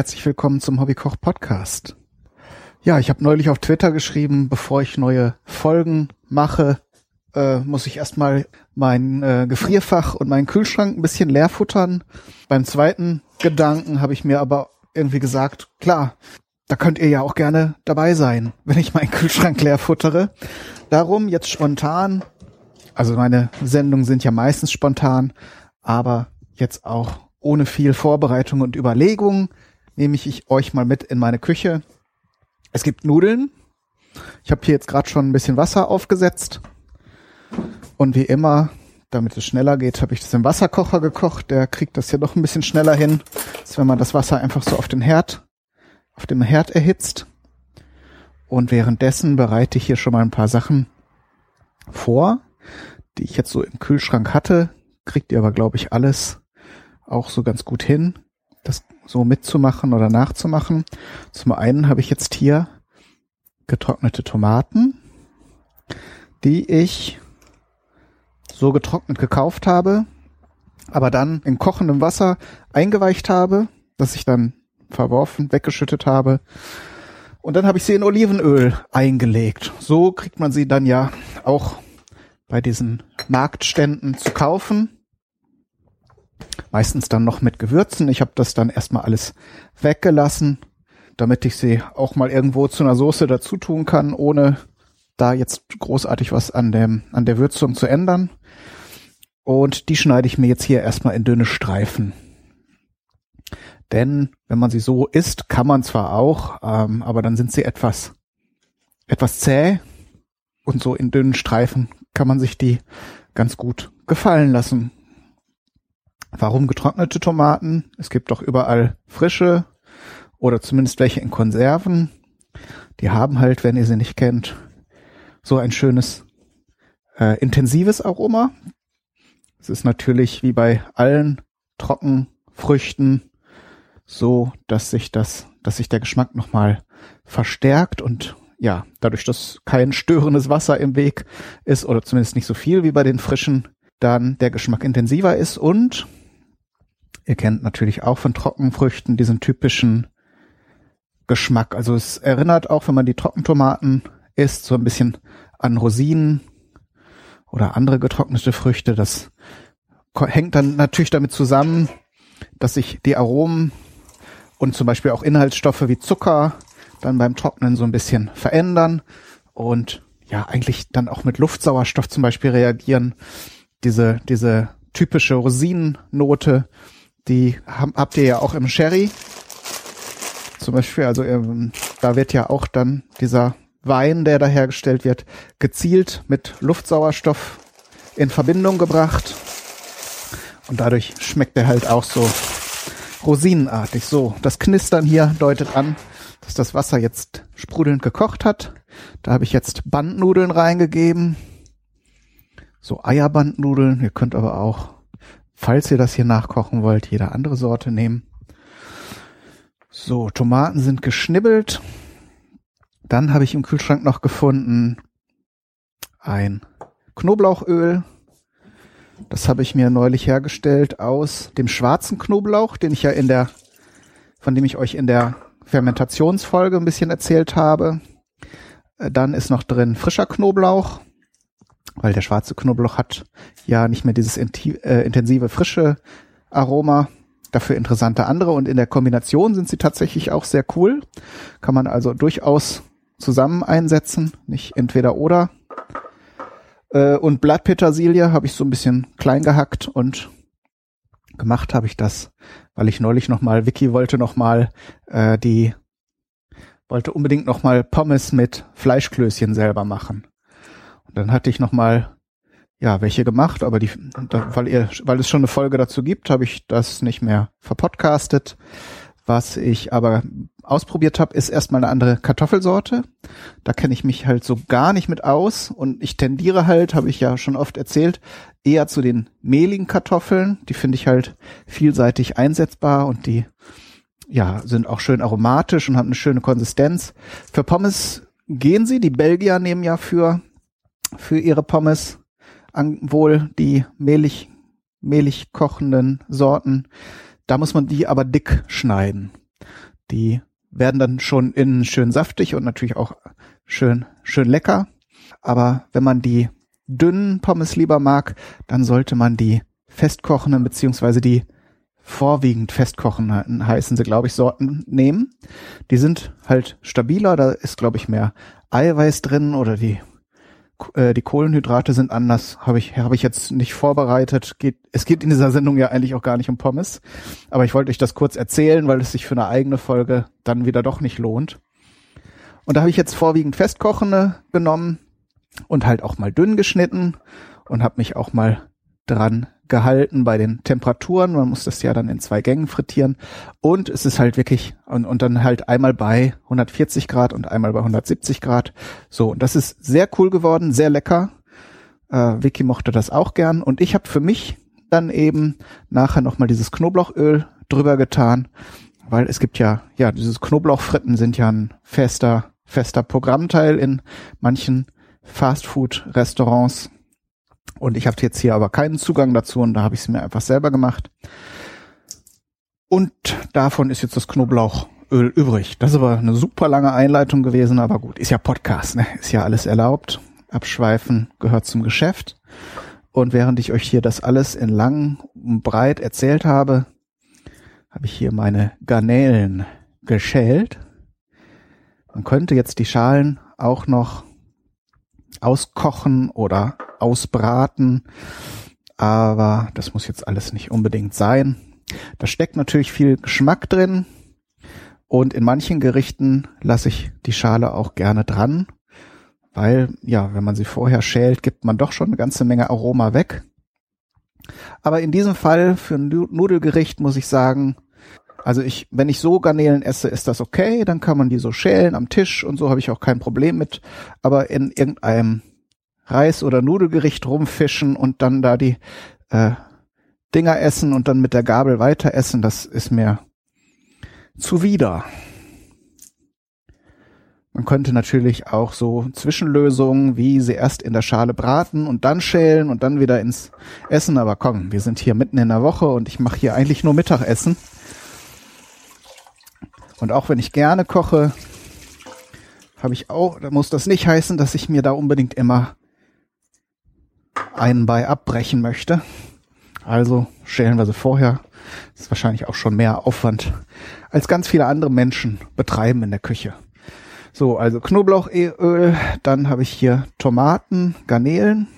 herzlich willkommen zum Hobbykoch Podcast. Ja, ich habe neulich auf Twitter geschrieben, bevor ich neue Folgen mache, äh, muss ich erstmal mein äh, Gefrierfach und meinen Kühlschrank ein bisschen leer futtern. Beim zweiten Gedanken habe ich mir aber irgendwie gesagt, klar, da könnt ihr ja auch gerne dabei sein, wenn ich meinen Kühlschrank leer futtere. Darum jetzt spontan, also meine Sendungen sind ja meistens spontan, aber jetzt auch ohne viel Vorbereitung und Überlegung nehme ich euch mal mit in meine Küche. Es gibt Nudeln. Ich habe hier jetzt gerade schon ein bisschen Wasser aufgesetzt. Und wie immer, damit es schneller geht, habe ich das im Wasserkocher gekocht. Der kriegt das hier doch ein bisschen schneller hin, als wenn man das Wasser einfach so auf den Herd, auf dem Herd erhitzt. Und währenddessen bereite ich hier schon mal ein paar Sachen vor, die ich jetzt so im Kühlschrank hatte. Kriegt ihr aber, glaube ich, alles auch so ganz gut hin, das so mitzumachen oder nachzumachen. Zum einen habe ich jetzt hier getrocknete Tomaten, die ich so getrocknet gekauft habe, aber dann in kochendem Wasser eingeweicht habe, das ich dann verworfen, weggeschüttet habe. Und dann habe ich sie in Olivenöl eingelegt. So kriegt man sie dann ja auch bei diesen Marktständen zu kaufen meistens dann noch mit Gewürzen. Ich habe das dann erstmal alles weggelassen, damit ich sie auch mal irgendwo zu einer Soße dazu tun kann, ohne da jetzt großartig was an dem an der Würzung zu ändern. Und die schneide ich mir jetzt hier erstmal in dünne Streifen. Denn wenn man sie so isst, kann man zwar auch, ähm, aber dann sind sie etwas etwas zäh und so in dünnen Streifen kann man sich die ganz gut gefallen lassen. Warum getrocknete Tomaten? Es gibt doch überall frische oder zumindest welche in Konserven. Die haben halt, wenn ihr sie nicht kennt, so ein schönes äh, intensives Aroma. Es ist natürlich wie bei allen Trockenfrüchten so, dass sich das, dass sich der Geschmack nochmal verstärkt und ja, dadurch, dass kein störendes Wasser im Weg ist oder zumindest nicht so viel wie bei den frischen, dann der Geschmack intensiver ist und Ihr kennt natürlich auch von Trockenfrüchten diesen typischen Geschmack. Also es erinnert auch, wenn man die Trockentomaten isst, so ein bisschen an Rosinen oder andere getrocknete Früchte. Das hängt dann natürlich damit zusammen, dass sich die Aromen und zum Beispiel auch Inhaltsstoffe wie Zucker dann beim Trocknen so ein bisschen verändern und ja eigentlich dann auch mit Luftsauerstoff zum Beispiel reagieren. Diese, diese typische Rosinennote die habt ihr ja auch im Sherry. Zum Beispiel, also ähm, da wird ja auch dann dieser Wein, der da hergestellt wird, gezielt mit Luftsauerstoff in Verbindung gebracht. Und dadurch schmeckt er halt auch so rosinenartig. So, das Knistern hier deutet an, dass das Wasser jetzt sprudelnd gekocht hat. Da habe ich jetzt Bandnudeln reingegeben. So Eierbandnudeln. Ihr könnt aber auch falls ihr das hier nachkochen wollt, jede andere Sorte nehmen. So, Tomaten sind geschnibbelt. Dann habe ich im Kühlschrank noch gefunden ein Knoblauchöl. Das habe ich mir neulich hergestellt aus dem schwarzen Knoblauch, den ich ja in der, von dem ich euch in der Fermentationsfolge ein bisschen erzählt habe. Äh, dann ist noch drin frischer Knoblauch weil der schwarze Knoblauch hat ja nicht mehr dieses äh, intensive frische Aroma, dafür interessante andere und in der Kombination sind sie tatsächlich auch sehr cool. Kann man also durchaus zusammen einsetzen, nicht entweder oder. Äh, und Blattpetersilie habe ich so ein bisschen klein gehackt und gemacht habe ich das, weil ich neulich noch mal Vicky wollte noch mal äh, die wollte unbedingt noch mal Pommes mit Fleischklößchen selber machen. Dann hatte ich noch mal ja welche gemacht, aber die, weil ihr, weil es schon eine Folge dazu gibt, habe ich das nicht mehr verpodcastet. Was ich aber ausprobiert habe, ist erstmal eine andere Kartoffelsorte. Da kenne ich mich halt so gar nicht mit aus und ich tendiere halt, habe ich ja schon oft erzählt, eher zu den mehligen Kartoffeln. Die finde ich halt vielseitig einsetzbar und die ja sind auch schön aromatisch und haben eine schöne Konsistenz. Für Pommes gehen sie. Die Belgier nehmen ja für für ihre Pommes an, wohl die mehlig, mehlig kochenden Sorten. Da muss man die aber dick schneiden. Die werden dann schon innen schön saftig und natürlich auch schön, schön lecker. Aber wenn man die dünnen Pommes lieber mag, dann sollte man die festkochenden beziehungsweise die vorwiegend festkochenden heißen sie, glaube ich, Sorten nehmen. Die sind halt stabiler, da ist, glaube ich, mehr Eiweiß drin oder die äh, die Kohlenhydrate sind anders, habe ich habe ich jetzt nicht vorbereitet. Geht, es geht in dieser Sendung ja eigentlich auch gar nicht um Pommes, aber ich wollte euch das kurz erzählen, weil es sich für eine eigene Folge dann wieder doch nicht lohnt. Und da habe ich jetzt vorwiegend festkochende genommen und halt auch mal dünn geschnitten und habe mich auch mal dran gehalten bei den Temperaturen. Man muss das ja dann in zwei Gängen frittieren. Und es ist halt wirklich, und, und dann halt einmal bei 140 Grad und einmal bei 170 Grad. So, und das ist sehr cool geworden, sehr lecker. Äh, Vicky mochte das auch gern. Und ich habe für mich dann eben nachher nochmal dieses Knoblauchöl drüber getan, weil es gibt ja, ja, dieses Knoblauchfritten sind ja ein fester, fester Programmteil in manchen Fastfood-Restaurants. Und ich habe jetzt hier aber keinen Zugang dazu und da habe ich es mir einfach selber gemacht. Und davon ist jetzt das Knoblauchöl übrig. Das ist aber eine super lange Einleitung gewesen, aber gut, ist ja Podcast, ne? Ist ja alles erlaubt. Abschweifen gehört zum Geschäft. Und während ich euch hier das alles in lang und breit erzählt habe, habe ich hier meine Garnelen geschält. Man könnte jetzt die Schalen auch noch auskochen oder ausbraten. Aber das muss jetzt alles nicht unbedingt sein. Da steckt natürlich viel Geschmack drin. Und in manchen Gerichten lasse ich die Schale auch gerne dran. Weil, ja, wenn man sie vorher schält, gibt man doch schon eine ganze Menge Aroma weg. Aber in diesem Fall für ein Nudelgericht muss ich sagen, also ich, wenn ich so Garnelen esse, ist das okay, dann kann man die so schälen am Tisch und so habe ich auch kein Problem mit. Aber in irgendeinem Reis- oder Nudelgericht rumfischen und dann da die äh, Dinger essen und dann mit der Gabel weiter essen, das ist mir zuwider. Man könnte natürlich auch so Zwischenlösungen, wie sie erst in der Schale braten und dann schälen und dann wieder ins Essen. Aber komm, wir sind hier mitten in der Woche und ich mache hier eigentlich nur Mittagessen. Und auch wenn ich gerne koche, habe ich auch, da muss das nicht heißen, dass ich mir da unbedingt immer einen bei abbrechen möchte. Also schälen wir sie vorher. Das ist wahrscheinlich auch schon mehr Aufwand, als ganz viele andere Menschen betreiben in der Küche. So, also Knoblauchöl, dann habe ich hier Tomaten, Garnelen.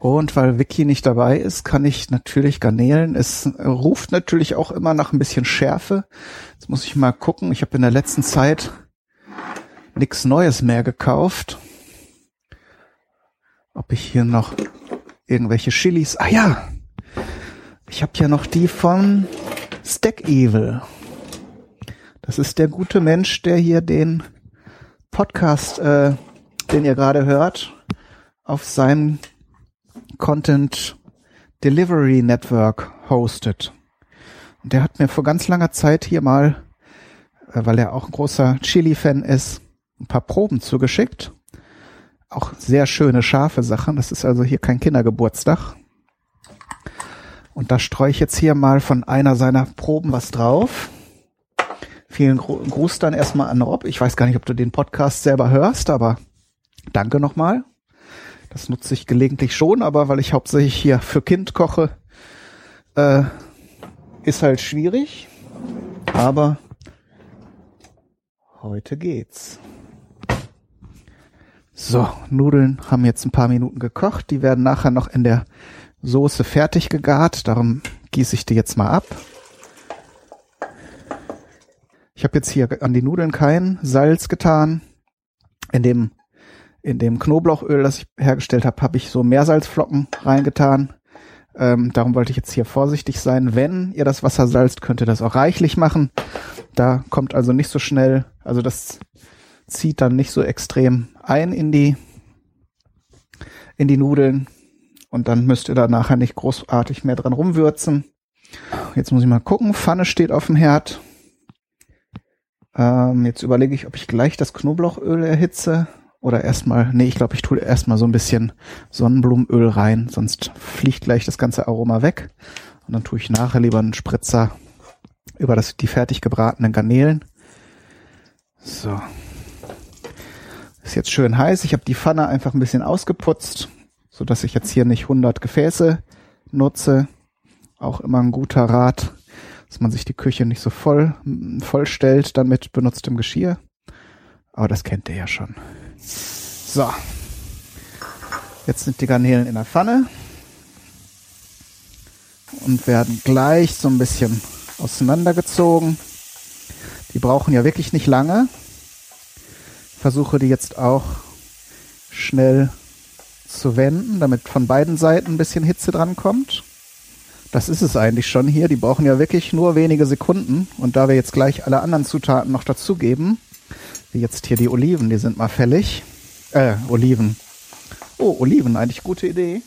Und weil Vicky nicht dabei ist, kann ich natürlich Garnelen. Es ruft natürlich auch immer nach ein bisschen Schärfe. Jetzt muss ich mal gucken. Ich habe in der letzten Zeit nichts Neues mehr gekauft ob ich hier noch irgendwelche Chilis. Ah ja, ich habe ja noch die von Stack Evil. Das ist der gute Mensch, der hier den Podcast, äh, den ihr gerade hört, auf seinem Content Delivery Network hostet. Und der hat mir vor ganz langer Zeit hier mal, äh, weil er auch ein großer Chili-Fan ist, ein paar Proben zugeschickt auch sehr schöne, scharfe Sachen. Das ist also hier kein Kindergeburtstag. Und da streue ich jetzt hier mal von einer seiner Proben was drauf. Vielen Gruß dann erstmal an Rob. Ich weiß gar nicht, ob du den Podcast selber hörst, aber danke nochmal. Das nutze ich gelegentlich schon, aber weil ich hauptsächlich hier für Kind koche, äh, ist halt schwierig. Aber heute geht's. So, Nudeln haben jetzt ein paar Minuten gekocht. Die werden nachher noch in der Soße fertig gegart. Darum gieße ich die jetzt mal ab. Ich habe jetzt hier an die Nudeln kein Salz getan. In dem, in dem Knoblauchöl, das ich hergestellt habe, habe ich so Meersalzflocken reingetan. Ähm, darum wollte ich jetzt hier vorsichtig sein. Wenn ihr das Wasser salzt, könnt ihr das auch reichlich machen. Da kommt also nicht so schnell, also das zieht dann nicht so extrem ein in die, in die Nudeln. Und dann müsst ihr da nachher nicht großartig mehr dran rumwürzen. Jetzt muss ich mal gucken. Pfanne steht auf dem Herd. Ähm, jetzt überlege ich, ob ich gleich das Knoblauchöl erhitze oder erstmal, nee, ich glaube, ich tue erstmal so ein bisschen Sonnenblumenöl rein, sonst fliegt gleich das ganze Aroma weg. Und dann tue ich nachher lieber einen Spritzer über das, die fertig gebratenen Garnelen. So. Ist jetzt schön heiß. Ich habe die Pfanne einfach ein bisschen ausgeputzt, so dass ich jetzt hier nicht 100 Gefäße nutze. Auch immer ein guter Rat, dass man sich die Küche nicht so voll, voll stellt dann mit benutztem Geschirr. Aber das kennt ihr ja schon. So. Jetzt sind die Garnelen in der Pfanne und werden gleich so ein bisschen auseinandergezogen. Die brauchen ja wirklich nicht lange. Versuche die jetzt auch schnell zu wenden, damit von beiden Seiten ein bisschen Hitze dran kommt. Das ist es eigentlich schon hier. Die brauchen ja wirklich nur wenige Sekunden. Und da wir jetzt gleich alle anderen Zutaten noch dazugeben, jetzt hier die Oliven, die sind mal fällig. Äh, Oliven. Oh, Oliven, eigentlich gute Idee.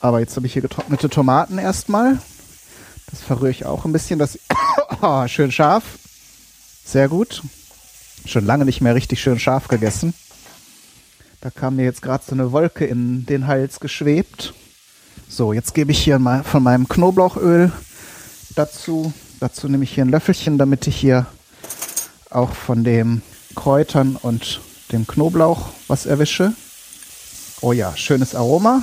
Aber jetzt habe ich hier getrocknete Tomaten erstmal. Das verrühre ich auch ein bisschen. Das oh, schön scharf. Sehr gut. Schon lange nicht mehr richtig schön scharf gegessen. Da kam mir jetzt gerade so eine Wolke in den Hals geschwebt. So, jetzt gebe ich hier mal von meinem Knoblauchöl dazu. Dazu nehme ich hier ein Löffelchen, damit ich hier auch von den Kräutern und dem Knoblauch was erwische. Oh ja, schönes Aroma.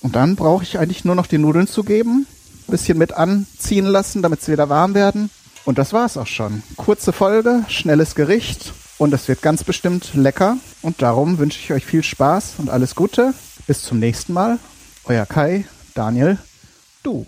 Und dann brauche ich eigentlich nur noch die Nudeln zu geben, bisschen mit anziehen lassen, damit sie wieder warm werden. Und das war's auch schon. Kurze Folge, schnelles Gericht und es wird ganz bestimmt lecker. Und darum wünsche ich euch viel Spaß und alles Gute. Bis zum nächsten Mal. Euer Kai, Daniel, du.